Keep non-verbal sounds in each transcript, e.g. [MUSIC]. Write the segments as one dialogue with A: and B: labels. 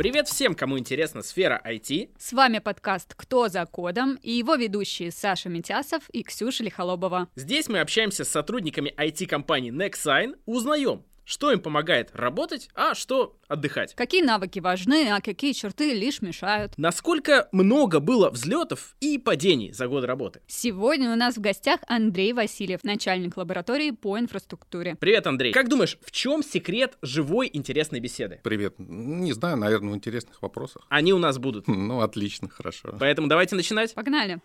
A: Привет всем, кому интересна сфера IT.
B: С вами подкаст «Кто за кодом» и его ведущие Саша Митясов и Ксюша Лихолобова.
A: Здесь мы общаемся с сотрудниками IT-компании Nexign, узнаем, что им помогает работать, а что отдыхать.
B: Какие навыки важны, а какие черты лишь мешают.
A: Насколько много было взлетов и падений за год работы.
B: Сегодня у нас в гостях Андрей Васильев, начальник лаборатории по инфраструктуре.
A: Привет, Андрей. Как думаешь, в чем секрет живой интересной беседы?
C: Привет. Не знаю, наверное, в интересных вопросах.
A: Они у нас будут. [LAUGHS]
C: Ну, отлично, хорошо.
A: Поэтому давайте начинать.
B: Погнали.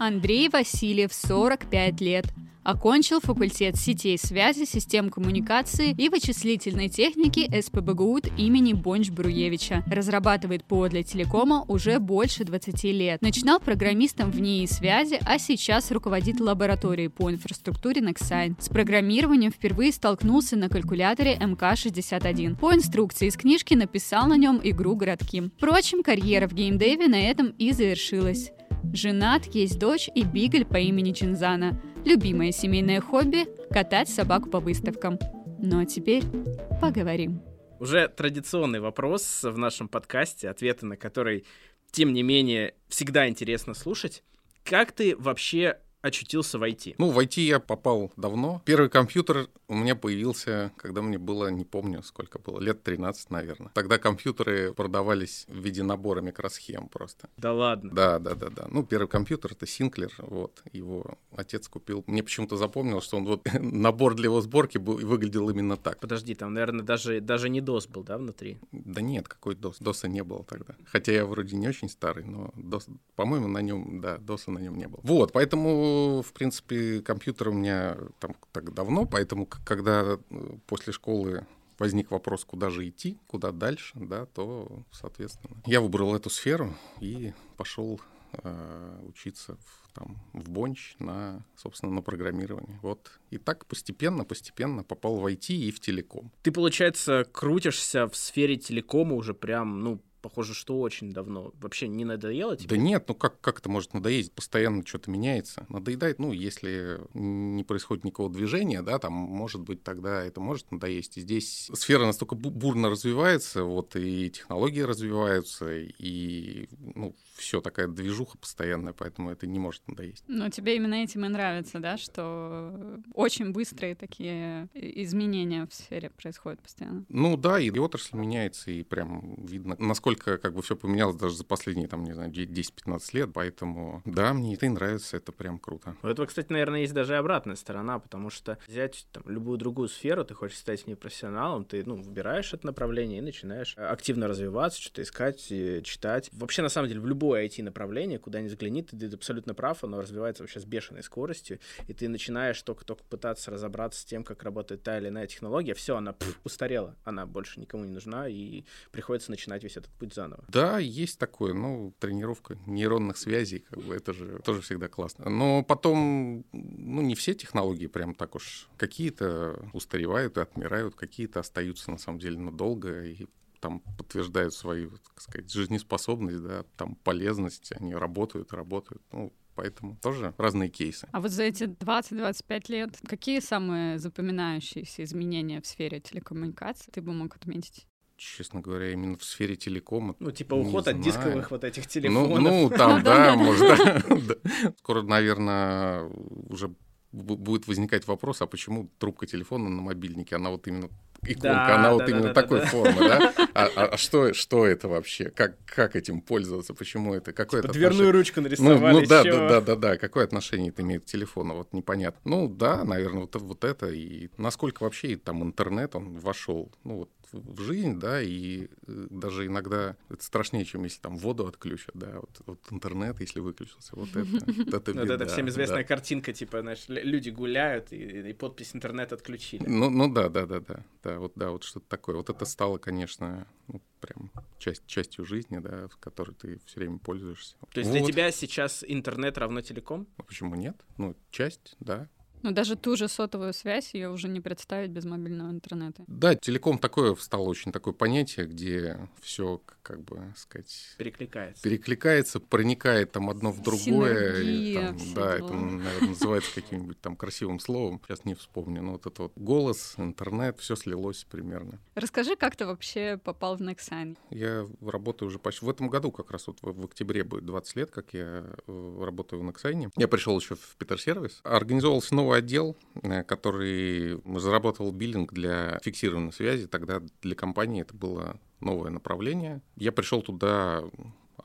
B: Андрей Васильев, 45 лет. Окончил факультет сетей связи, систем коммуникации и вычислительной техники СПБГУТ имени Бонч-Бруевича. Разрабатывает ПО для телекома уже больше 20 лет. Начинал программистом в НИИ связи, а сейчас руководит лабораторией по инфраструктуре Nexign. С программированием впервые столкнулся на калькуляторе МК-61. По инструкции из книжки написал на нем игру «Городки». Впрочем, карьера в геймдеве на этом и завершилась. Женат, есть дочь и бигль по имени Чинзана. Любимое семейное хобби – катать собаку по выставкам. Ну а теперь поговорим.
A: Уже традиционный вопрос в нашем подкасте, ответы на который, тем не менее, всегда интересно слушать. Как ты вообще очутился в IT?
C: Ну, в IT я попал давно. Первый компьютер у меня появился, когда мне было, не помню, сколько было, лет 13, наверное. Тогда компьютеры продавались в виде набора микросхем просто.
A: Да ладно?
C: Да, да, да, да. Ну, первый компьютер — это Синклер, вот, его отец купил. Мне почему-то запомнилось, что он вот, [LAUGHS] набор для его сборки был, выглядел именно так.
A: Подожди, там, наверное, даже, даже не DOS был, да, внутри?
C: Да нет, какой DOS? DOS не было тогда. Хотя я вроде не очень старый, но DOS, по-моему, на нем, да, DOS на нем не было. Вот, поэтому в принципе, компьютер у меня там так давно, поэтому когда э, после школы возник вопрос, куда же идти, куда дальше, да, то, соответственно, я выбрал эту сферу и пошел э, учиться в, там, в Бонч на, собственно, на программирование. Вот. И так постепенно, постепенно попал в IT и в телеком.
A: Ты, получается, крутишься в сфере телекома уже прям, ну, похоже, что очень давно. Вообще не надоело тебе?
C: Да нет, ну как, как это может надоесть? Постоянно что-то меняется. Надоедает, ну, если не происходит никакого движения, да, там, может быть, тогда это может надоесть. И здесь сфера настолько бурно развивается, вот, и технологии развиваются, и, ну, все такая движуха постоянная, поэтому это не может надоесть.
B: Ну, тебе именно этим и нравится, да, что очень быстрые такие изменения в сфере происходят постоянно?
C: Ну да, и отрасль меняется, и прям видно, насколько как бы все поменялось даже за последние, там, не знаю, 10-15 лет, поэтому да, мне это и нравится, это прям круто.
A: У этого, кстати, наверное, есть даже и обратная сторона, потому что взять там, любую другую сферу, ты хочешь стать в ней профессионалом, ты, ну, выбираешь это направление и начинаешь активно развиваться, что-то искать, читать. Вообще, на самом деле, в любое IT-направление, куда ни взгляни, ты, ты абсолютно прав, оно развивается вообще с бешеной скоростью, и ты начинаешь только-только пытаться разобраться с тем, как работает та или иная технология, все, она пф, устарела, она больше никому не нужна, и приходится начинать весь этот путь заново.
C: Да, есть такое, ну, тренировка нейронных связей, как бы, это же тоже всегда классно. Но потом, ну, не все технологии прям так уж, какие-то устаревают и отмирают, какие-то остаются, на самом деле, надолго, и там подтверждают свою, так сказать, жизнеспособность, да, там полезность, они работают, работают. Ну, Поэтому тоже разные кейсы.
B: А вот за эти 20-25 лет какие самые запоминающиеся изменения в сфере телекоммуникаций ты бы мог отметить?
C: честно говоря, именно в сфере телекома.
A: Ну, типа уход от дисковых вот этих телефонов.
C: Ну, ну там, [LAUGHS] да, может, [LAUGHS] Скоро, наверное, уже будет возникать вопрос, а почему трубка телефона на мобильнике, она вот именно иконка, да, она да, вот да, именно да, такой да, формы, да? [LAUGHS] А, а, а что, что это вообще? Как, как этим пользоваться? Почему это? Какое
A: типа это дверную ручку нарисовали.
C: Ну, ну да, да, да, да, да. Какое отношение это имеет к телефону? Вот непонятно. Ну да, наверное, вот, вот это. И насколько вообще там интернет, он вошел, ну вот в жизнь, да, и э, даже иногда это страшнее, чем если там воду отключат, да, вот, вот интернет, если выключился, вот это, [LAUGHS]
A: это беда, Это всем известная картинка, типа, знаешь, люди гуляют, и, и подпись интернет отключили.
C: Ну, ну да, да, да, да, да, вот, да, вот что-то такое. Вот это стало, конечно, ну, прям часть, частью жизни, да, в которой ты все время пользуешься.
A: То есть вот. для тебя сейчас интернет равно телеком?
C: А почему нет? Ну, часть, да,
B: Но даже ту же сотовую связь ее уже не представить без мобильного интернета.
C: Да, телеком такое стало очень такое понятие, где все, как бы сказать...
A: Перекликается.
C: Перекликается, проникает там одно в другое.
B: Синергия,
C: там, да,
B: дела.
C: это, наверное, называется каким-нибудь там красивым словом. Сейчас не вспомню. Но вот это вот голос, интернет, все слилось примерно.
B: Расскажи, как ты вообще попал в Nexign?
C: Я работаю уже почти... В этом году как раз вот в, в октябре будет 20 лет, как я э, работаю в Nexign. Я пришел еще в Питер Сервис. Организовался новый отдел, э, который разработал биллинг для фиксированной связи. Тогда для компании это было новое направление. Я пришел туда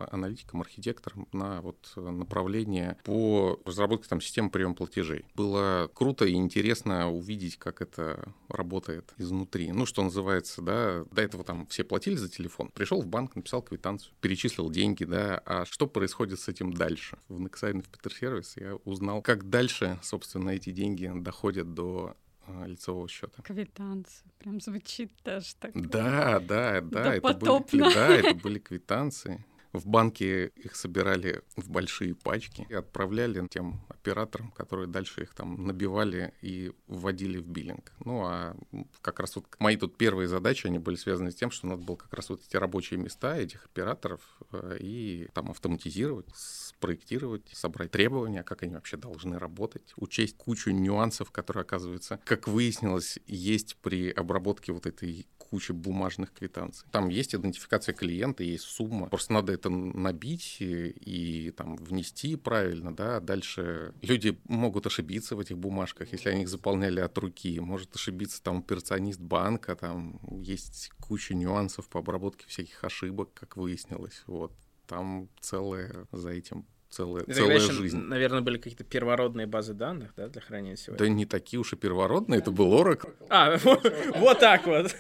C: аналитиком, архитектором на вот направление по разработке там системы приема платежей. Было круто и интересно увидеть, как это работает изнутри. Ну, что называется, да, до этого там все платили за телефон. Пришел в банк, написал квитанцию, перечислил деньги, да, а что происходит с этим дальше? В Nexign, в Питер Сервис я узнал, как дальше, собственно, эти деньги доходят до а, лицевого счета.
B: Квитанция. Прям звучит даже так.
C: Да, да, да, это были, да, это были квитанции. В банке их собирали в большие пачки и отправляли тем операторам, которые дальше их там набивали и вводили в биллинг. Ну, а как раз вот мои тут первые задачи, они были связаны с тем, что надо было как раз вот эти рабочие места этих операторов э, и там автоматизировать, спроектировать, собрать требования, как они вообще должны работать, учесть кучу нюансов, которые, оказывается, как выяснилось, есть при обработке вот этой кучи бумажных квитанций. Там есть идентификация клиента, есть сумма. Просто надо это набить и, и там внести правильно, да. Дальше люди могут ошибиться в этих бумажках, если они их заполняли от руки. Может ошибиться там операционист банка, там есть куча нюансов по обработке всяких ошибок, как выяснилось. Вот. Там целое за этим целая,
A: И
C: целая
A: еще,
C: жизнь.
A: наверное, были какие-то первородные базы данных, да, для хранения всего.
C: Да не такие уж и первородные, это был Oracle.
A: А, [LAUGHS] вот так вот.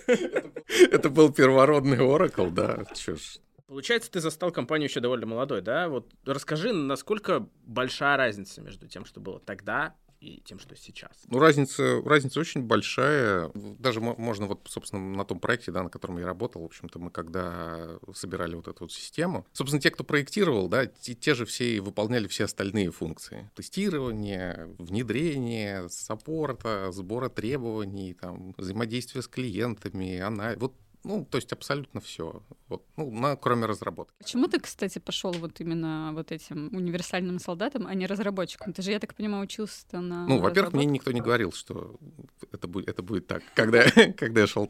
C: Это был первородный Oracle, да. Чё ж.
A: Получается, ты застал компанию еще довольно молодой, да? Вот расскажи, насколько большая разница между тем, что было тогда и тем, что сейчас.
C: Ну, разница, разница очень большая. Даже мо- можно вот, собственно, на том проекте, да, на котором я работал, в общем-то, мы когда собирали вот эту вот систему, собственно, те, кто проектировал, да, те, те же все и выполняли все остальные функции. Тестирование, внедрение, саппорта, сбора требований, там, взаимодействие с клиентами, она... Вот ну, то есть абсолютно все. Вот, ну, на, кроме разработки.
B: Почему ты, кстати, пошел вот именно вот этим универсальным солдатом, а не разработчиком? Ты же, я так понимаю, учился на
C: Ну, во-первых, мне никто не говорил, что это будет, это будет так. Когда, [LAUGHS] когда я шел...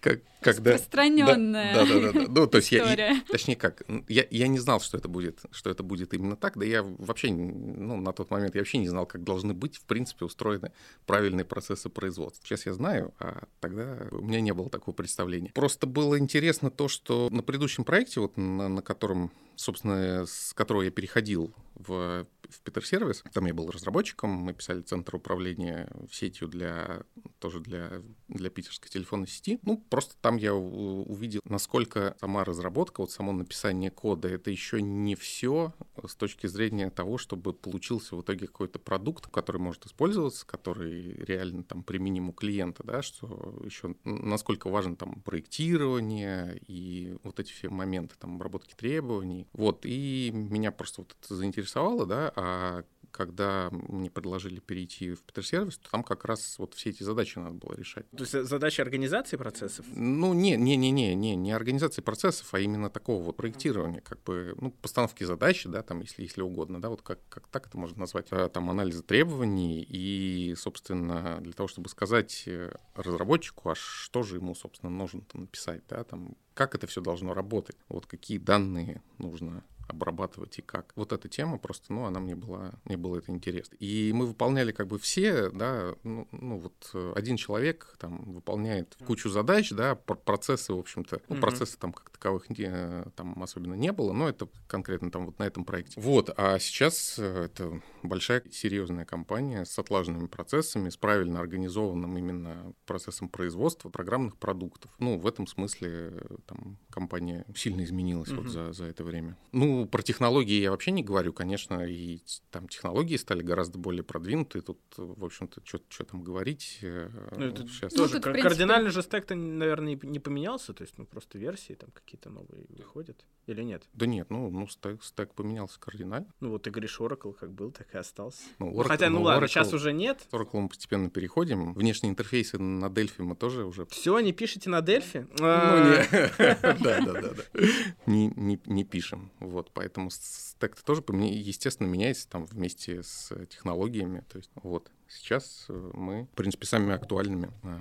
C: Как, когда...
B: Распространенная
C: Да, да, да, да. Ну, то есть я, точнее как, я, я не знал, что это будет, что это будет именно так, да я вообще, ну, на тот момент я вообще не знал, как должны быть, в принципе, устроены правильные процессы производства. Сейчас я знаю, а тогда у меня не было такого представления. Просто было интересно то, что на предыдущем проекте, вот на, на котором, собственно, с которого я переходил в, в Питер Сервис, там я был разработчиком, мы писали центр управления сетью для тоже для, для питерской телефонной сети. Ну, просто там я увидел, насколько сама разработка, вот само написание кода, это еще не все с точки зрения того, чтобы получился в итоге какой-то продукт, который может использоваться, который реально там применим у клиента, да, что еще насколько важно там проектирование и вот эти все моменты там обработки требований. Вот, и меня просто вот это заинтересовало, да, а когда мне предложили перейти в Питер Сервис, то там как раз вот все эти задачи надо было решать.
A: То есть задача организации процессов?
C: Ну, не, не, не, не, не, не организации процессов, а именно такого вот проектирования, как бы, ну, постановки задачи, да, там, если, если угодно, да, вот как, как так это можно назвать, а, там, анализа требований и, собственно, для того, чтобы сказать э, разработчику, а что же ему, собственно, нужно написать, да, там, как это все должно работать, вот какие данные нужно обрабатывать и как. Вот эта тема просто, ну, она мне была, мне было это интересно. И мы выполняли как бы все, да, ну, ну вот э, один человек там выполняет кучу задач, да, пр- процессы, в общем-то, ну, процессы там как таковых не- там особенно не было, но это конкретно там вот на этом проекте. Вот, а сейчас э, это большая серьезная компания с отлаженными процессами, с правильно организованным именно процессом производства программных продуктов. Ну, в этом смысле э, там компания сильно изменилась вот
A: Мгм.
C: за, за это время. Ну, про технологии я вообще не говорю, конечно, и там технологии стали гораздо более продвинутые. Тут, в общем-то, что там говорить. э,
A: Ну, это
C: щас-
B: Ну,
A: тоже кар-
B: принципе-
A: кардинально же стек-то, наверное, не поменялся, то есть, ну, просто версии там какие-то новые выходят. Или нет?
C: Да нет, ну, ну стек, стек поменялся кардинально.
A: Ну вот ты говоришь, Oracle как был, так и остался.
C: Ну,
A: Ну,
C: Oracle-
A: хотя, ну,
C: ну,
A: ладно,
C: Oracle-
A: сейчас уже нет.
C: С Oracle мы постепенно переходим. Внешние интерфейсы на Delphi мы тоже уже...
A: Все, не пишете на Дельфи?
C: Ну,
A: А,
C: не. [LAUGHS] Да, да, да, да. Не, пишем. Вот, поэтому стек тоже, естественно, меняется там вместе с технологиями. То есть, вот, сейчас э, мы, в принципе, самыми актуальными э,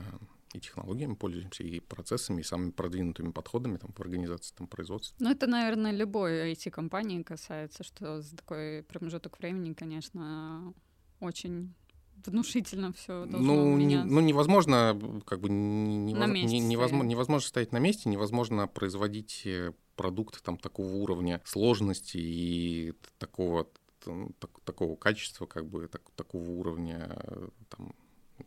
C: и технологиями пользуемся, и процессами, и самыми продвинутыми подходами там, в организации там, производства.
B: Ну, это, наверное, любой IT-компании касается, что за такой промежуток времени, конечно, очень внушительно все должно
C: Ну,
B: меняться.
C: ну, невозможно, как бы, невоз- не- невозможно, невозможно стоять на месте, невозможно производить э, продукты там такого уровня сложности и такого, так- такого качества, как бы, так- такого уровня, э, там,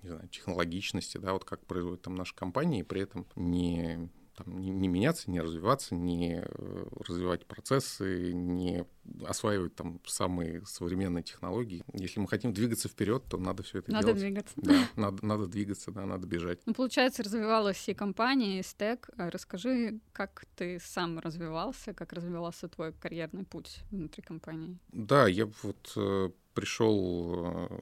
C: не знаю, технологичности, да, вот как производят там наши компании, и при этом не там, не, не меняться, не развиваться, не э, развивать процессы, не осваивать там самые современные технологии. Если мы хотим двигаться вперед, то надо все это
B: Надо
C: делать.
B: двигаться.
C: Да, надо, надо двигаться, да, надо бежать.
B: Ну, получается, развивалась и компания, и стек. А Расскажи, как ты сам развивался, как развивался твой карьерный путь внутри компании?
C: Да, я вот э, пришел э,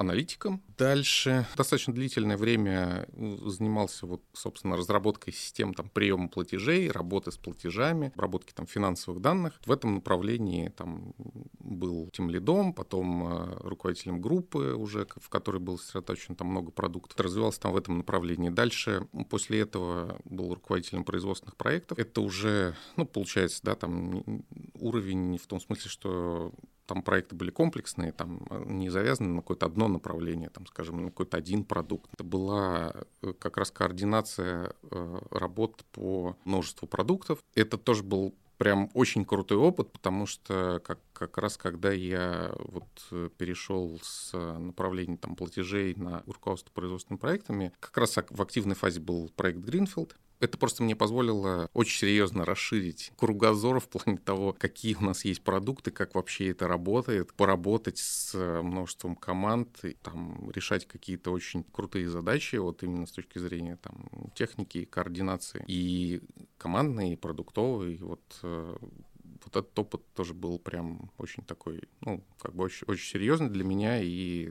C: аналитиком. Дальше достаточно длительное время э, занимался вот, собственно, разработкой систем там, приема платежей, работы с платежами, обработки там финансовых данных. В этом направлении там был тем лидом, потом э, руководителем группы уже, в которой был сосредоточен там много продуктов. Развивался там в этом направлении. Дальше, после этого был руководителем производственных проектов. Это уже, ну, получается, да, там уровень в том смысле, что там проекты были комплексные, там э, не завязаны на какое-то одно направление, там, скажем, на какой-то один продукт. Это была э, как раз координация э, работ по множеству продуктов. Это тоже был прям очень крутой опыт, потому что как, как раз когда я вот перешел с направления там, платежей на руководство производственными проектами, как раз в активной фазе был проект Greenfield, это просто мне позволило очень серьезно расширить кругозор в плане того, какие у нас есть продукты, как вообще это работает, поработать с э, множеством команд, и, там, решать какие-то очень крутые задачи, вот именно с точки зрения там, техники, координации, и командный, и продуктовый, вот э, вот этот опыт тоже был прям очень такой, ну, как бы очень, очень серьезный для меня и,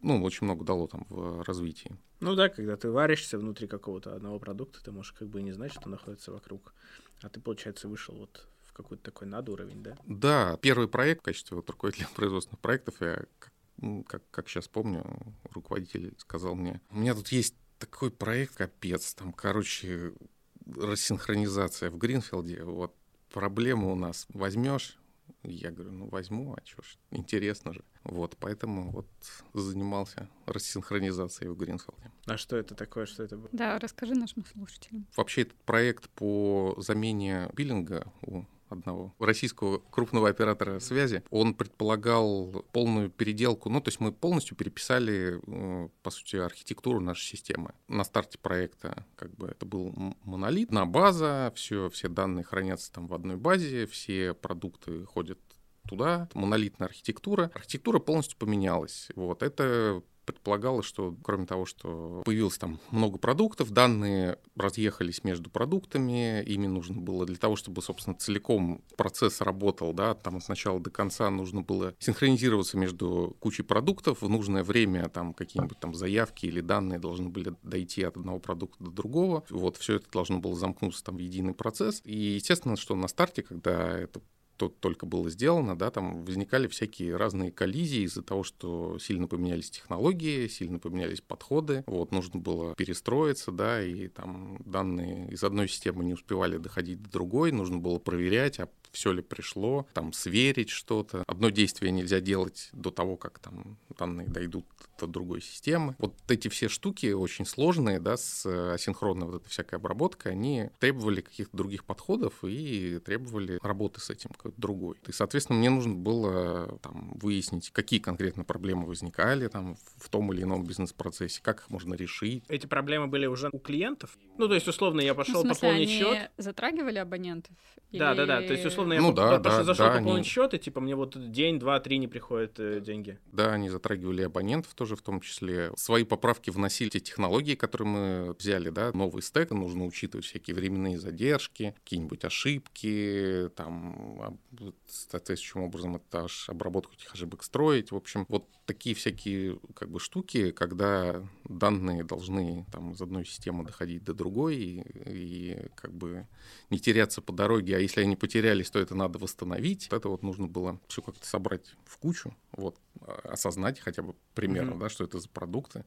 C: ну, очень много дало там в развитии.
A: Ну да, когда ты варишься внутри какого-то одного продукта, ты можешь как бы не знать, что находится вокруг. А ты, получается, вышел вот в какой-то такой надуровень, да?
C: Да, первый проект в качестве вот руководителя [LAUGHS] производственных проектов, я, как, как сейчас помню, руководитель сказал мне, у меня тут есть такой проект, капец, там, короче, рассинхронизация в Гринфилде, вот проблема у нас, возьмешь? Я говорю, ну возьму, а что ж, интересно же. Вот, поэтому вот занимался рассинхронизацией в Гринфилде.
A: А что это такое, что это было?
B: Да, расскажи нашим слушателям.
C: Вообще этот проект по замене биллинга у одного российского крупного оператора связи, он предполагал полную переделку, ну, то есть мы полностью переписали, э, по сути, архитектуру нашей системы. На старте проекта как бы это был монолит, на база, все, все данные хранятся там в одной базе, все продукты ходят туда, монолитная архитектура. Архитектура полностью поменялась. Вот это предполагалось, что кроме того, что появилось там много продуктов, данные разъехались между продуктами, ими нужно было для того, чтобы, собственно, целиком процесс работал, да, там от начала до конца нужно было синхронизироваться между кучей продуктов, в нужное время там какие-нибудь там заявки или данные должны были дойти от одного продукта до другого, вот, все это должно было замкнуться там в единый процесс, и естественно, что на старте, когда это то только было сделано, да, там возникали всякие разные коллизии из-за того, что сильно поменялись технологии, сильно поменялись подходы, вот, нужно было перестроиться, да, и там данные из одной системы не успевали доходить до другой, нужно было проверять, а все ли пришло, там, сверить что-то. Одно действие нельзя делать до того, как там данные дойдут до другой системы. Вот эти все штуки очень сложные, да, с асинхронной вот этой всякой обработкой, они требовали каких-то других подходов и требовали работы с этим какой-то другой. И, соответственно, мне нужно было там выяснить, какие конкретно проблемы возникали там в том или ином бизнес-процессе, как их можно решить.
A: Эти проблемы были уже у клиентов? Ну, то есть, условно, я
B: Ну, в
A: пошел
B: смысле,
A: пополнить
B: они
A: счет.
B: затрагивали абонентов?
A: Да, да, да.
B: Или-
A: То есть, условно, условно, я
C: Ну да, да,
A: зашел
C: да,
A: пополнить
C: они-
A: счет, и типа мне вот день, два, три не приходят э, деньги.
C: Да, они затрагивали абонентов тоже в том числе. Свои поправки вносили те технологии, которые мы взяли, да, новый стек, нужно учитывать всякие временные задержки, какие-нибудь ошибки, там, соответствующим образом это обработку этих ошибок строить. В общем, вот такие всякие как бы штуки, когда данные должны там из одной системы доходить до другой и, и как бы не теряться по дороге, а если они потерялись, то это надо восстановить. Это вот нужно было все как-то собрать в кучу, вот, а, осознать хотя бы примерно,
A: Мгм.
C: да, что это за продукты,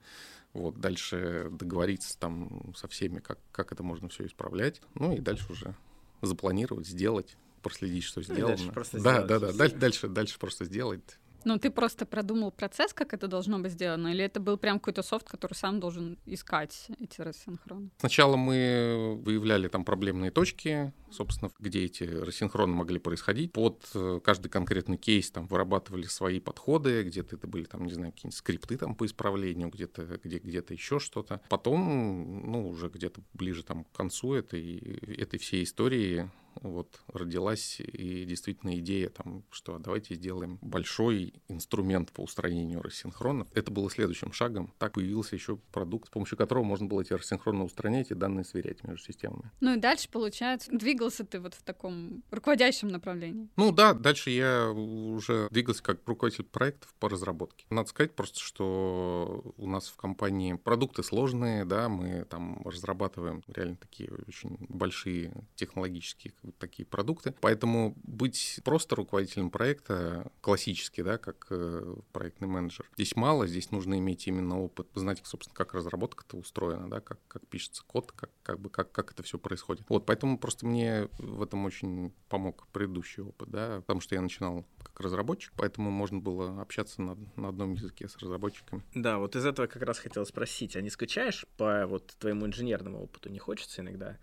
C: вот, дальше договориться там со всеми, как, как это можно все исправлять, ну и дальше уже запланировать, сделать, проследить, что
A: Ну
C: сделано.
A: дальше просто
C: да,
A: сделать,
C: да, да, дальше, дальше, дальше просто сделать.
B: Ну, ты просто продумал процесс, как это должно быть сделано, или это был прям какой-то софт, который сам должен искать эти рассинхроны?
C: Сначала мы выявляли там проблемные точки, собственно, где эти рассинхроны могли происходить. Под э, каждый конкретный кейс там вырабатывали свои подходы, где-то это были там, не знаю, какие-нибудь скрипты там по исправлению, где-то где, где-то еще что-то. Потом, ну, уже где-то ближе там к концу этой, этой всей истории вот родилась и действительно идея там, что давайте сделаем большой инструмент по устранению рассинхронов. Это было следующим шагом. Так появился еще продукт, с помощью которого можно было эти рассинхронно устранять и данные сверять между системами.
B: Ну и дальше, получается, двигался ты вот в таком руководящем направлении.
C: Ну да, дальше я уже двигался как руководитель проектов по разработке. Надо сказать просто, что у нас в компании продукты сложные, да, мы там разрабатываем реально такие очень большие технологические вот такие продукты. Поэтому быть просто руководителем проекта классически, да, как э, проектный менеджер, здесь мало, здесь нужно иметь именно опыт, знать, собственно, как разработка-то устроена, да, как, как пишется код, как, как бы как, как это все происходит. Вот, поэтому просто мне в этом очень помог предыдущий опыт, да, потому что я начинал как разработчик, поэтому можно было общаться на, на одном языке с разработчиками.
A: Да, вот из этого как раз хотел спросить, а не скучаешь по вот твоему инженерному опыту? Не хочется иногда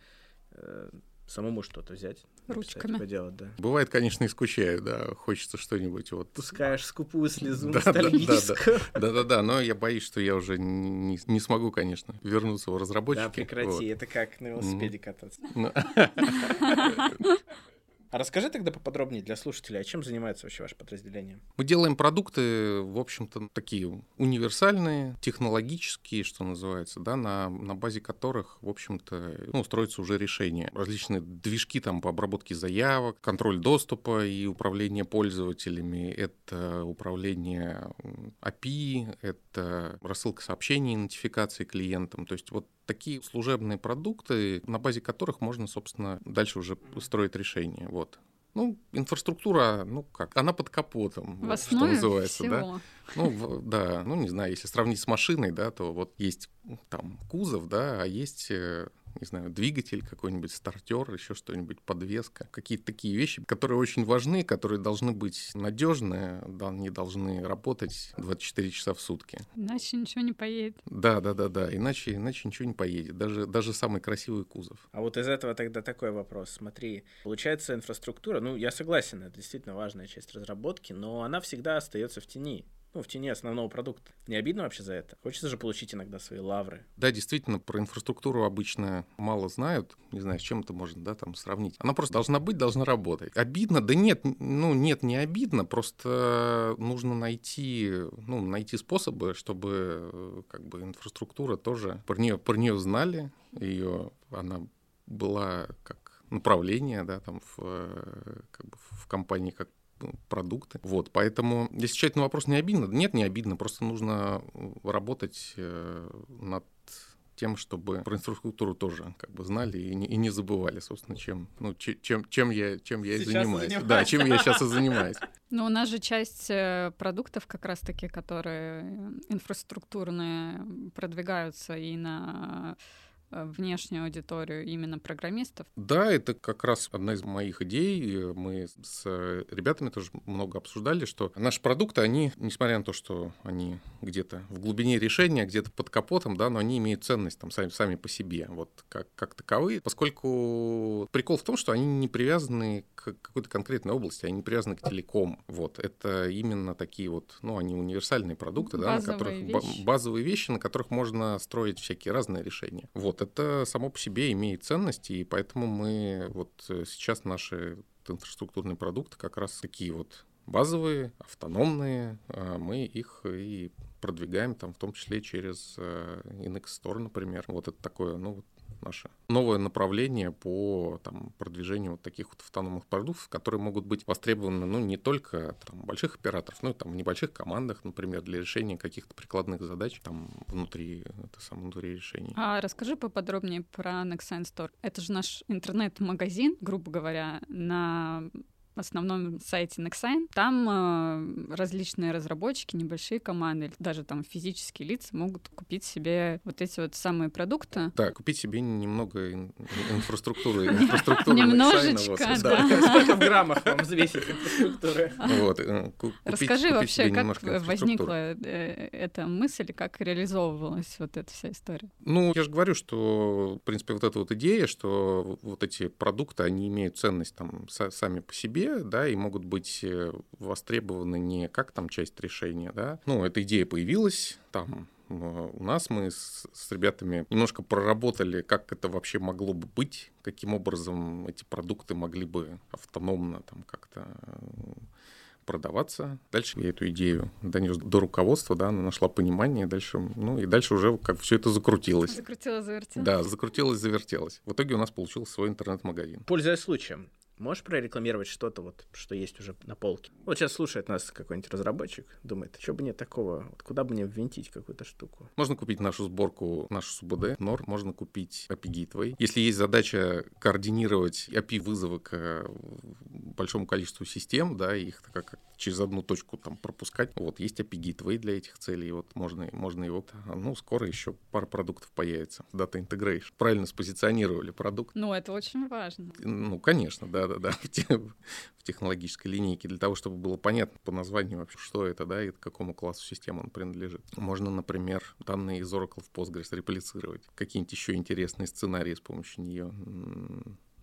A: э, самому что-то взять? написать,
B: Ручками.
A: Поделать, да.
C: Бывает, конечно, и скучаю, да, хочется что-нибудь вот...
A: Пускаешь скупую слезу
C: Да, да, да, да.
A: ностальгическую.
C: Да-да-да, но я боюсь, что я уже не, не смогу, конечно, вернуться в разработчики.
A: Да, прекрати,
C: Вот.
A: это как на велосипеде кататься. [LAUGHS] [LAUGHS] А расскажи тогда поподробнее для слушателей, а чем занимается вообще ваше подразделение?
C: Мы делаем продукты, в общем-то, такие универсальные, технологические, что называется, да, на, на базе которых, в общем-то, ну, строятся уже решения. Различные движки там по обработке заявок, контроль доступа и управление пользователями, это управление API, это рассылка сообщений нотификации клиентам. То есть вот такие служебные продукты, на базе которых можно, собственно, дальше уже строить решения. Вот. Ну, инфраструктура, ну как, она под капотом,
B: В
C: вот, что называется, да.
B: всего.
C: Ну, в- да, ну, не знаю, если сравнить с машиной, да, то вот есть там кузов, да, а есть, э, не знаю, двигатель какой-нибудь, стартер, еще что-нибудь, подвеска. Какие-то такие вещи, которые очень важны, которые должны быть надежные, да, не должны работать 24 часа в сутки.
B: Иначе ничего не поедет.
C: Да, да, да, да, иначе, иначе ничего не поедет, даже, даже самый красивый кузов.
A: А вот из этого тогда такой вопрос. Смотри, получается инфраструктура, ну, я согласен, это действительно важная часть разработки, но она всегда остается в тени. Ну, в тени основного продукта. Не обидно вообще за это? Хочется же получить иногда свои лавры.
C: Да, действительно, про инфраструктуру обычно мало знают. Не знаю, с чем это можно, да, там сравнить. Она просто должна быть, должна работать. Обидно? Да нет, ну нет, не обидно. Просто нужно найти, ну, найти способы, чтобы как бы инфраструктура тоже про нее, про нее знали, ее, она была как направление, да, там в, э, как бы в компании как продукты. Вот, поэтому, если отвечать на вопрос, не обидно? Нет, не обидно, просто нужно работать э, над тем, чтобы про инфраструктуру тоже как бы знали и не, и не забывали, собственно, чем, ну, че- чем, чем я, чем я и занимаюсь.
A: занимаешься.
C: Да, чем я сейчас и занимаюсь. [LAUGHS]
B: Но у нас же часть э, продуктов как раз-таки, которые инфраструктурные, продвигаются и на э, внешнюю аудиторию именно программистов.
C: Да, это как раз одна из моих идей. Мы с ребятами тоже много обсуждали, что наши продукты, они, несмотря на то, что они где-то в глубине решения, где-то под капотом, да, но они имеют ценность там сами, сами по себе, вот как, как таковые, поскольку прикол в том, что они не привязаны к какой-то конкретной области, они не привязаны к телеком. Вот, это именно такие вот, ну, они универсальные продукты, да, на
B: Базовые
C: которых
B: вещи.
C: базовые вещи, на которых можно строить всякие разные решения. Вот, это само по себе имеет ценность, и поэтому мы вот э, сейчас наши инфраструктурные продукты как раз такие вот базовые, автономные, а мы их и продвигаем там, в том числе через э, Index Store, например. Вот это такое, ну, вот наше новое направление по там, продвижению вот таких вот автономных продуктов, которые могут быть востребованы ну, не только там, больших операторов, но и там, в небольших командах, например, для решения каких-то прикладных задач там, внутри, это сам, внутри решений.
B: А расскажи поподробнее про Nexen Store. Это же наш интернет-магазин, грубо говоря, на основном сайте Nexign. Там э, различные разработчики, небольшие команды, даже там физические лица могут купить себе вот эти вот самые продукты.
C: Да, купить себе немного инфраструктуры. [LAUGHS]
B: Немножечко, да. [LAUGHS]
A: Сколько в граммах вам взвесить инфраструктуры?
C: Вот.
B: Э, Расскажи вообще, как возникла э, эта мысль, как реализовывалась вот эта вся история?
C: Ну, я же говорю, что, в принципе, вот эта вот идея, что вот эти продукты, они имеют ценность там сами по себе, да, и могут быть э, востребованы не как там часть решения, да. Ну, эта идея появилась, там у нас мы с, с ребятами немножко проработали, как это вообще могло бы быть, каким образом эти продукты могли бы автономно там как-то э, продаваться. Дальше я эту идею донес до руководства, да, она нашла понимание, дальше, ну и дальше уже как все это закрутилось.
B: Закрутилось, завертелось.
C: Да, закрутилось, завертелось. В итоге у нас получился свой интернет-магазин.
A: Пользуясь случаем, Можешь прорекламировать что-то, вот, что есть уже на полке? Вот сейчас слушает нас какой-нибудь разработчик, думает, а что бы мне такого, вот куда бы мне ввинтить какую-то штуку?
C: Можно купить нашу сборку, нашу СУБД, NOR, можно купить API Gateway. Если есть задача координировать API-вызовы к большому количеству систем, да, их как через одну точку там пропускать, вот, есть API Gateway для этих целей, вот, можно, можно его, ну, скоро еще пара продуктов появится, Data Integration. Правильно спозиционировали продукт.
B: Ну, это очень важно.
C: Ну, конечно, да, да, да, [LAUGHS] в технологической линейке, для того, чтобы было понятно по названию вообще, что это, да, и к какому классу системы он принадлежит. Можно, например, данные из Oracle в Postgres реплицировать, какие-нибудь еще интересные сценарии с помощью нее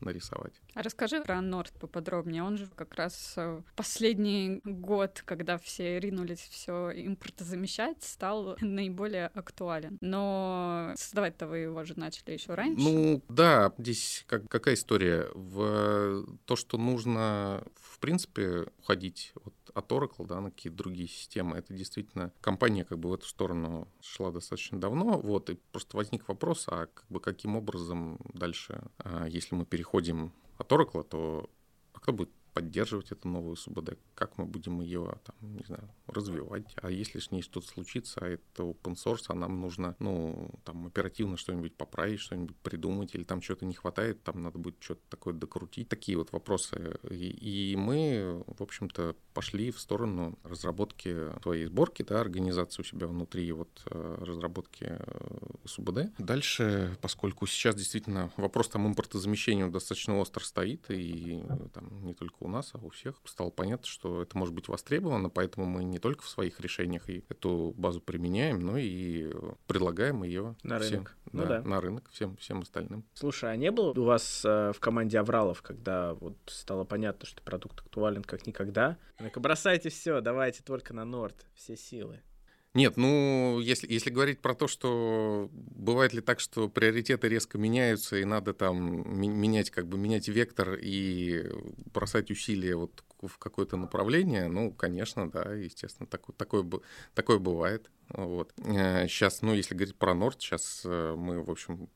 C: нарисовать.
B: А расскажи про Норд поподробнее. Он же как раз э, последний год, когда все ринулись все импортозамещать, стал наиболее актуален. Но создавать-то вы его же начали еще раньше.
C: Ну да, здесь как, какая история? В то, что нужно, в принципе, уходить от от Oracle да, на какие-то другие системы. Это действительно компания как бы в эту сторону шла достаточно давно. Вот, и просто возник вопрос, а как бы каким образом дальше, а, если мы переходим от Oracle, то а кто будет поддерживать эту новую СУБД, как мы будем ее, там, не знаю, развивать. А если с ней что-то случится, а это open source, а нам нужно, ну, там, оперативно что-нибудь поправить, что-нибудь придумать, или там что-то не хватает, там надо будет что-то такое докрутить. Такие вот вопросы. И, и мы, в общем-то, пошли в сторону разработки твоей сборки, да, организации у себя внутри вот э, разработки э, СУБД. Дальше, поскольку сейчас действительно вопрос там импортозамещения достаточно остро стоит, и там не только у нас, а у всех стало понятно, что это может быть востребовано, поэтому мы не только в своих решениях и эту базу применяем, но и предлагаем ее
A: на
C: всем,
A: рынок.
C: Да, ну, да. на рынок всем всем остальным.
A: Слушай, а не было у вас э, в команде авралов, когда вот стало понятно, что продукт актуален как никогда? Ну-ка, бросайте все, давайте только на Норд, все силы.
C: Нет, ну, если, если говорить про то, что бывает ли так, что приоритеты резко меняются, и надо там менять, как бы менять вектор и бросать усилия вот в какое-то направление, ну, конечно, да, естественно, такое, такое, такое бывает. Вот. Сейчас, э, ну, если говорить про Норд, сейчас э, мы, в общем,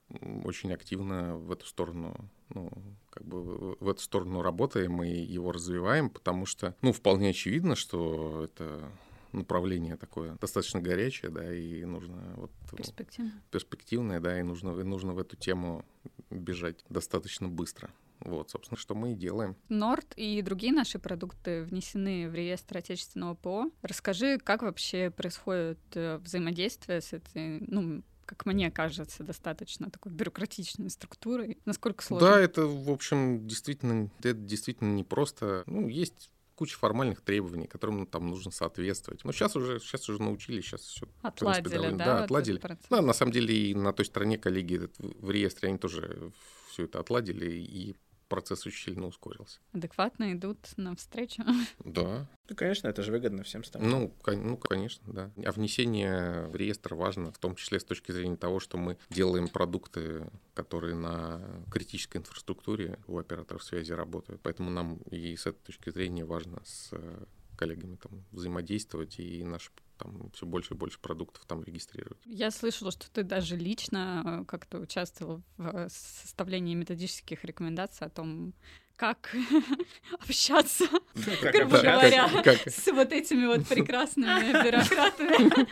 C: очень активно в эту сторону, ну, как бы в эту сторону работаем и его развиваем, потому что, ну, вполне очевидно, что это направление такое достаточно горячее, да, и нужно вот
B: перспективное,
C: перспективное да, и нужно, и нужно в эту тему бежать достаточно быстро. Вот, собственно, что мы и делаем.
B: Норд и другие наши продукты внесены в реестр отечественного ПО. Расскажи, как вообще происходит э, взаимодействие с этой, ну, как мне кажется, достаточно такой бюрократичной структурой. Насколько сложно?
C: Да, это, в общем, действительно, это действительно непросто. Ну, есть куча формальных требований, которым там нужно соответствовать. Но сейчас уже, сейчас уже научились, сейчас все
B: отладили,
C: довольно,
B: да,
C: да, отладили. Да, на самом деле и на той стороне коллеги в реестре они тоже все это отладили и процесс очень сильно ускорился.
B: Адекватно идут навстречу.
C: Да.
A: Ну, конечно, это же выгодно всем сторонам.
C: Ну, кон- ну, конечно, да. А внесение в реестр важно, в том числе с точки зрения того, что мы делаем продукты, которые на критической инфраструктуре у операторов связи работают. Поэтому нам и с этой точки зрения важно с э, коллегами там взаимодействовать и наш там все больше и больше продуктов там регистрировать.
B: Я слышала, что ты даже лично э, как-то участвовал в э, составлении методических рекомендаций о том, как [LAUGHS] общаться, [LAUGHS]
A: Как
B: грубо
A: общаться.
B: говоря, [LAUGHS]
C: Как-
B: с вот этими вот прекрасными бюрократами.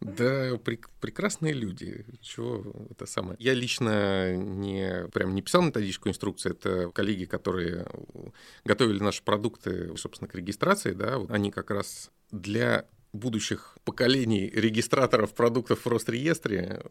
C: Да, прек- прекрасные люди. Чего это самое? Я лично не прям не писал методическую инструкцию. Это коллеги, которые готовили наши продукты, собственно, к регистрации, да, вот они как раз для будущих поколений регистраторов продуктов в Росреестре,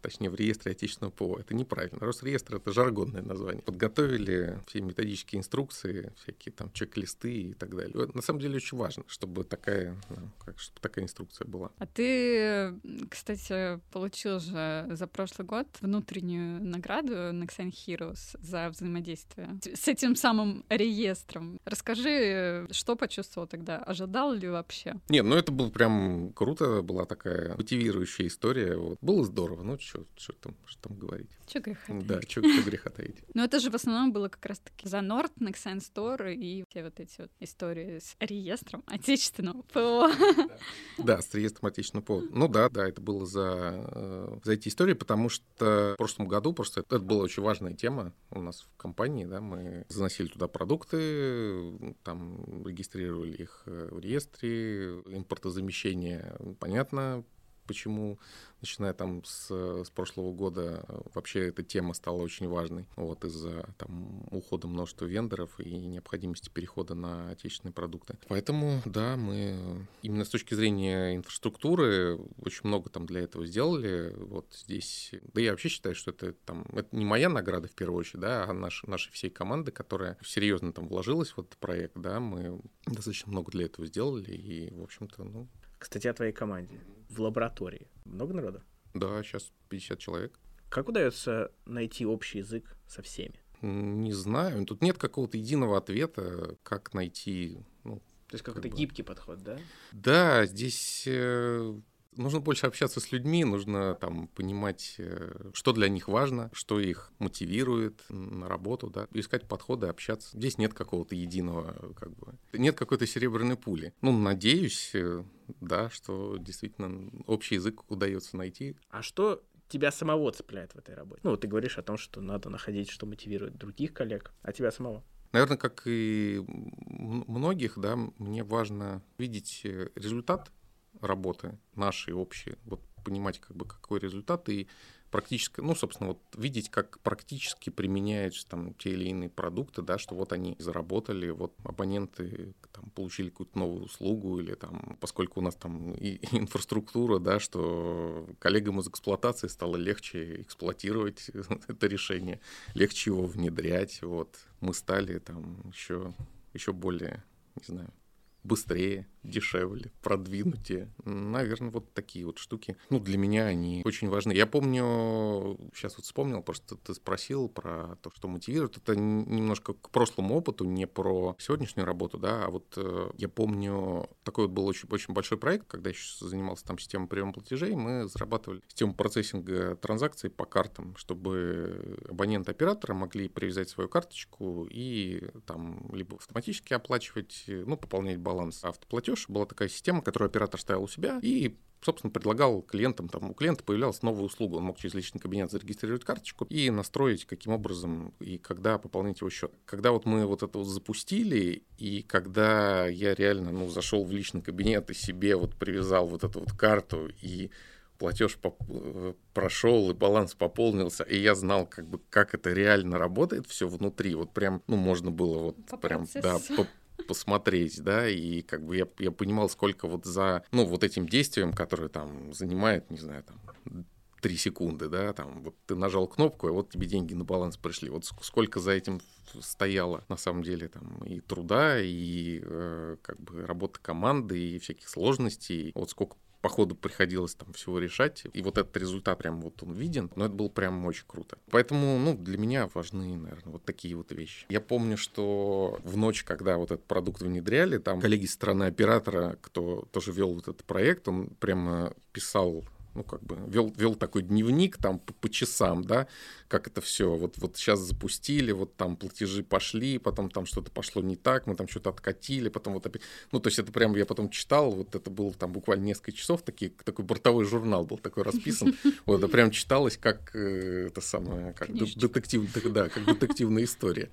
C: точнее в реестре отечественного ПО, это неправильно. Росреестр — это жаргонное название. Подготовили все методические инструкции, всякие там чек-листы и так далее. Вот На самом деле очень важно, чтобы такая, ну, как, чтобы такая инструкция была.
B: А ты, кстати, получил же за прошлый год внутреннюю награду Nexen Heroes за взаимодействие с этим самым реестром. Расскажи, что почувствовал тогда? Ожидал ли вообще?
C: Нет, ну это было прям круто, была такая мотивирующая история. Вот. Было здорово, ну что там, что там говорить.
B: Че греха?
C: Да, что греха таить. [LAUGHS]
B: Но это же в основном было как раз-таки за Nord, Nexen Store и все вот эти вот истории с реестром отечественного ПО. [LAUGHS]
C: Да, с реестром отечественного ПО. Ну да, да, это было за, э, за эти истории, потому что в прошлом году просто это, это была очень важная тема у нас в компании, да, мы заносили туда продукты, там регистрировали их э, в реестре, импортозамещение, понятно, почему, начиная там с, с прошлого года, вообще эта тема стала очень важной. Вот из-за там ухода множества вендоров и необходимости перехода на отечественные продукты. Поэтому, да, мы именно с точки зрения инфраструктуры очень много там для этого сделали. Вот здесь, да я вообще считаю, что это там, это не моя награда в первую очередь, да, а наш, нашей всей команды, которая серьезно там вложилась в этот проект, да, мы достаточно много для этого сделали и, в общем-то, ну,
A: Кстати, о твоей команде. В лаборатории много народу?
C: да, сейчас 50 человек.
A: Как удается найти общий язык со всеми?
C: Не знаю, тут нет какого-то единого ответа, как найти. Ну,
A: То есть какой-то
C: бы.
A: гибкий подход, да?
C: да, здесь э, нужно больше общаться с людьми, нужно там понимать, э, что для них важно, что их мотивирует на работу, да, искать подходы, общаться. Здесь нет какого-то единого, э, как бы, нет какой-то серебряной пули. Ну, надеюсь, э, да, что действительно общий язык удается найти.
A: А что тебя самого цепляет в этой работе? Ну, вот ты говоришь о том, что надо находить, что мотивирует других коллег, а тебя самого?
C: Наверное, как и многих, да, мне важно видеть результат работы нашей общей, вот понимать, как бы, какой результат и практически, ну, собственно, вот видеть, как практически применяются там те или иные продукты, да, что вот они заработали, вот абоненты там получили какую-то новую услугу или там, поскольку у нас там и [LAUGHS] инфраструктура, да, что коллегам из эксплуатации стало легче эксплуатировать [LAUGHS] это решение, легче его внедрять, вот, мы стали там еще, еще более, не знаю, быстрее, дешевле, продвинутее. Наверное, вот такие вот штуки. Ну, для меня они очень важны. Я помню, сейчас вот вспомнил, просто ты спросил про то, что мотивирует. Это немножко к прошлому опыту, не про сегодняшнюю работу, да, а вот э, я помню, такой вот был очень, очень большой проект, когда я еще занимался там системой приема платежей, мы зарабатывали систему процессинга транзакций по картам, чтобы абоненты оператора могли привязать свою карточку и там либо автоматически оплачивать, э, ну, пополнять баланс автоплатеж. Была такая система, которую оператор ставил у себя и собственно, предлагал клиентам, там, у клиента появлялась новая услуга, он мог через личный кабинет зарегистрировать карточку и настроить, каким образом и когда пополнить его счет. Когда вот мы вот это вот запустили, и когда я реально, ну, зашел в личный кабинет и себе вот привязал вот эту вот карту, и платеж поп- прошел, и баланс пополнился, и я знал, как бы, как это реально работает все внутри, вот прям, ну, можно было вот
B: По
C: прям, да,
B: процессу.
C: по- посмотреть, да, и как бы я, я понимал, сколько вот за, ну, вот этим действием, которое там занимает, не знаю, там, три секунды, да, там, вот ты нажал кнопку, и вот тебе деньги на баланс пришли. Вот ск- сколько за этим стояло, на самом деле, там, и труда, и э, как бы работы команды, и всяких сложностей. Вот сколько по ходу приходилось там всего решать. И вот этот результат прям вот он виден, но это было прям очень круто. Поэтому, ну, для меня важны, наверное, вот такие вот вещи. Я помню, что в ночь, когда вот этот продукт внедряли, там коллеги со стороны оператора, кто тоже вел вот этот проект, он прямо писал ну, как бы вел, вел такой дневник там по, по часам, да, как это все. Вот, вот сейчас запустили, вот там платежи пошли, потом там что-то пошло не так, мы там что-то откатили, потом вот опять... Ну, то есть это прям я потом читал, вот это было там буквально несколько часов, такие, такой бортовой журнал был такой расписан. [LAUGHS] Вот это прям читалось как э, это самое, как детектив, да, как детективная история.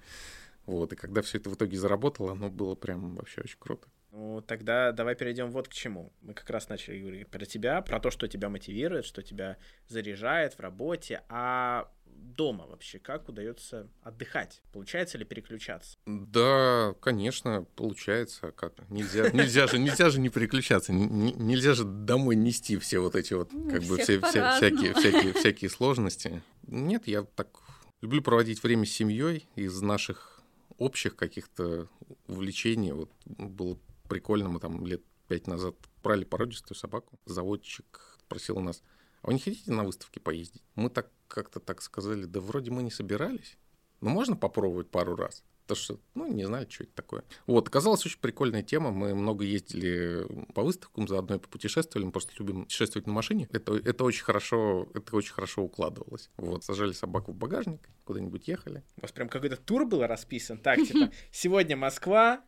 C: Вот, и когда все это в итоге заработало, оно было прям вообще очень круто.
A: Ну, тогда давай перейдем вот к чему. Мы как раз начали говорить про тебя, про то, что тебя мотивирует, что тебя заряжает в работе, а дома вообще как удается отдыхать? Получается ли переключаться?
C: Да, конечно, получается. Как нельзя, нельзя же, нельзя же не переключаться, нельзя же домой нести все вот эти вот как бы все, все всякие, всякие, всякие сложности. Нет, я так люблю проводить время с семьей из наших общих каких-то увлечений. Вот было прикольно, мы там лет пять назад брали породистую собаку. Заводчик просил нас, а вы не хотите на выставке поездить? Мы так как-то так сказали, да вроде мы не собирались. Но можно попробовать пару раз. Потому что, ну, не знали, что это такое. Вот, оказалась очень прикольная тема. Мы много ездили по выставкам, заодно и попутешествовали. Мы просто любим путешествовать на машине. Это, это очень хорошо, это очень хорошо укладывалось. Вот, сажали собаку в багажник, куда-нибудь ехали.
A: У вас прям какой-то тур был расписан. Так, типа, сегодня Москва,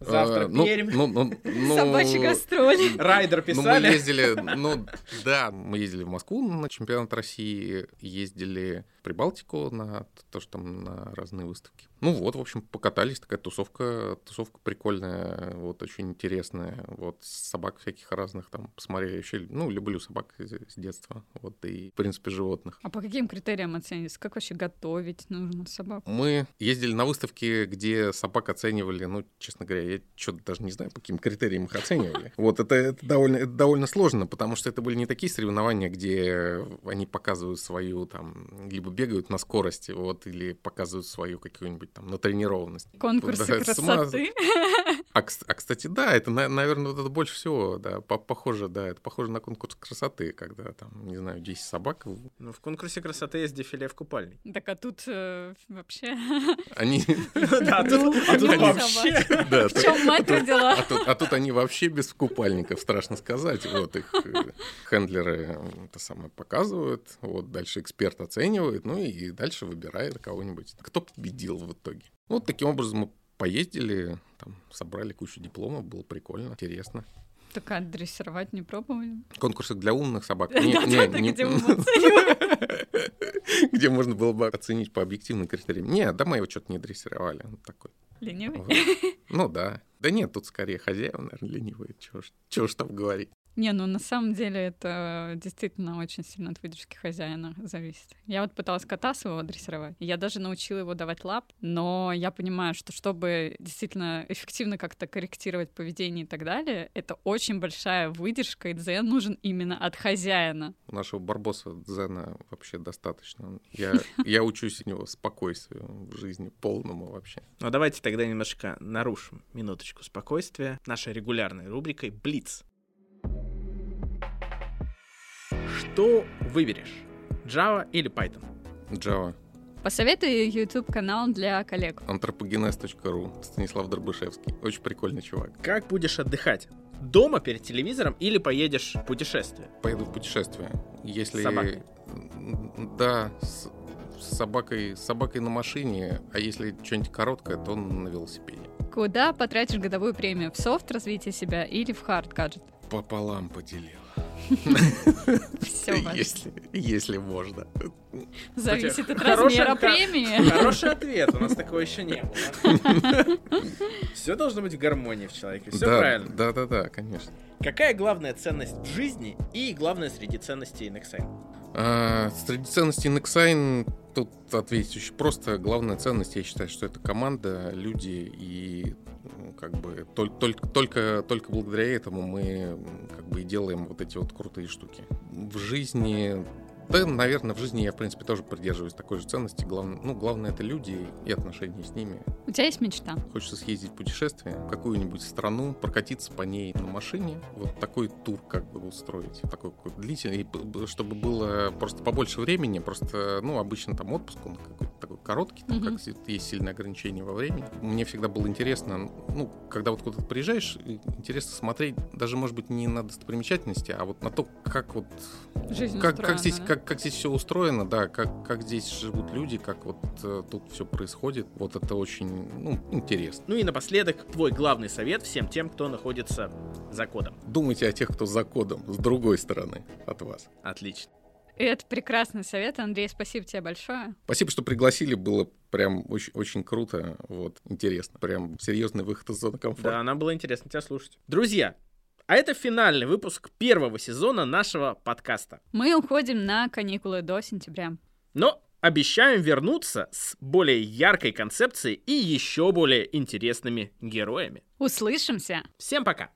A: Завтра а, ну, Пермь.
C: Ну, ну, ну,
B: Собачьи гастроли.
A: Райдер писали.
C: Ну, мы ездили, ну, да, мы ездили в Москву на чемпионат России, ездили Прибалтику на то, что там на разные выставки. Ну вот, в общем, покатались, такая тусовка, тусовка прикольная, вот, очень интересная, вот, собак всяких разных там посмотрели, еще, ну, люблю собак с детства, вот, и, в принципе, животных.
B: А по каким критериям оценивается? Как вообще готовить нужно собаку?
C: Мы ездили на выставки, где собак оценивали, ну, честно говоря, я что-то даже не знаю, по каким критериям их оценивали. [LAUGHS] Вот, это, это, довольно, это довольно сложно, потому что это были не такие соревнования, где они показывают свою, там, либо бегают на скорости, вот, или показывают свою какую-нибудь там натренированность.
B: Конкурсы да, красоты.
C: А, а, кстати, да, это, наверное, вот это больше всего, да, похоже, да, это похоже на конкурс красоты, когда там, не знаю, 10 собак.
A: Ну, в конкурсе красоты есть дефиле в купальник.
B: Так, а тут э, вообще...
C: Они... [LAUGHS]
A: Да, а тут [LAUGHS] а вообще...
B: В чем мать родила?
C: А тут они вообще без купальников, страшно сказать. Вот их э, хендлеры это самое показывают, вот дальше эксперт оценивает, ну и дальше выбирает кого-нибудь. Кто победил в итоге? Вот таким образом мы поездили, там, собрали кучу дипломов, было прикольно, интересно.
B: Так а дрессировать не пробовали?
C: Конкурсы для умных собак. [LAUGHS] [LAUGHS] Где можно было бы оценить по объективным критериям. Не, да мы его что-то не дрессировали. Он такой.
B: Ленивый?
C: Ну да. Да нет, тут скорее хозяева, наверное, ленивые. Чего ж там говорить.
B: Не, ну на самом деле это действительно очень сильно от выдержки хозяина зависит. Я вот пыталась кота своего дрессировать. Я даже научила его давать лап, но я понимаю, что чтобы действительно эффективно как-то корректировать поведение и так далее, это очень большая выдержка, и дзен нужен именно от хозяина.
C: У нашего барбоса дзена вообще достаточно. Я, [LAUGHS] я учусь у него спокойствию в жизни полному вообще.
A: Ну давайте тогда немножко нарушим минуточку спокойствия нашей регулярной рубрикой «Блиц». Что выберешь? Java или Python?
C: Java.
B: Посоветуй YouTube-канал для коллег.
C: Антропогенез.ру. Станислав Дробышевский. Очень прикольный чувак.
A: Как будешь отдыхать? Дома перед телевизором или поедешь в путешествие?
C: Поеду в путешествие. Если...
A: С собакой?
C: Да, с, с собакой, с собакой на машине, а если что-нибудь короткое, то на велосипеде.
B: Куда потратишь годовую премию? В софт развитие себя или в хард гаджет?
C: Пополам поделил.
B: Все
C: если, если можно.
B: Зависит от размера премии.
A: Хороший ответ, у нас такого еще не было. Все должно быть в гармонии в человеке, все правильно.
C: Да, да, да, конечно.
A: Какая главная ценность в жизни и главная среди ценностей Nexine?
C: А, среди ценностей Nexine тут ответить очень просто. Главная ценность, я считаю, что это команда, люди и как бы только, только, только благодаря этому мы как бы и делаем вот эти вот крутые штуки. В жизни Да, наверное, в жизни я, в принципе, тоже придерживаюсь такой же ценности. Главное, ну, главное это люди и отношения с ними.
B: У тебя есть мечта?
C: Хочется съездить в путешествие в какую-нибудь страну, прокатиться по ней на машине, вот такой тур как бы устроить, такой длительный, чтобы было просто побольше времени, просто, ну, обычно там отпуск, он какой-то такой короткий, там, mm-hmm. как есть сильное ограничение во времени. Мне всегда было интересно, ну, когда вот куда-то приезжаешь, интересно смотреть даже, может быть, не на достопримечательности, а вот на то, как вот...
B: Жизнь
C: как,
B: устроена,
C: как здесь,
B: да?
C: как, как здесь все устроено, да, как, как здесь живут люди, как вот э, тут все происходит. Вот это очень, ну, интересно.
A: Ну и напоследок, твой главный совет всем тем, кто находится за кодом.
C: Думайте о тех, кто за кодом, с другой стороны от вас.
A: Отлично.
B: И это прекрасный совет, Андрей, спасибо тебе большое.
C: Спасибо, что пригласили, было прям очень, очень круто, вот, интересно, прям серьезный выход из зоны комфорта.
A: Да, нам было интересно тебя слушать. Друзья, а это финальный выпуск первого сезона нашего подкаста.
B: Мы уходим на каникулы до сентября.
A: Но обещаем вернуться с более яркой концепцией и еще более интересными героями.
B: Услышимся!
A: Всем пока!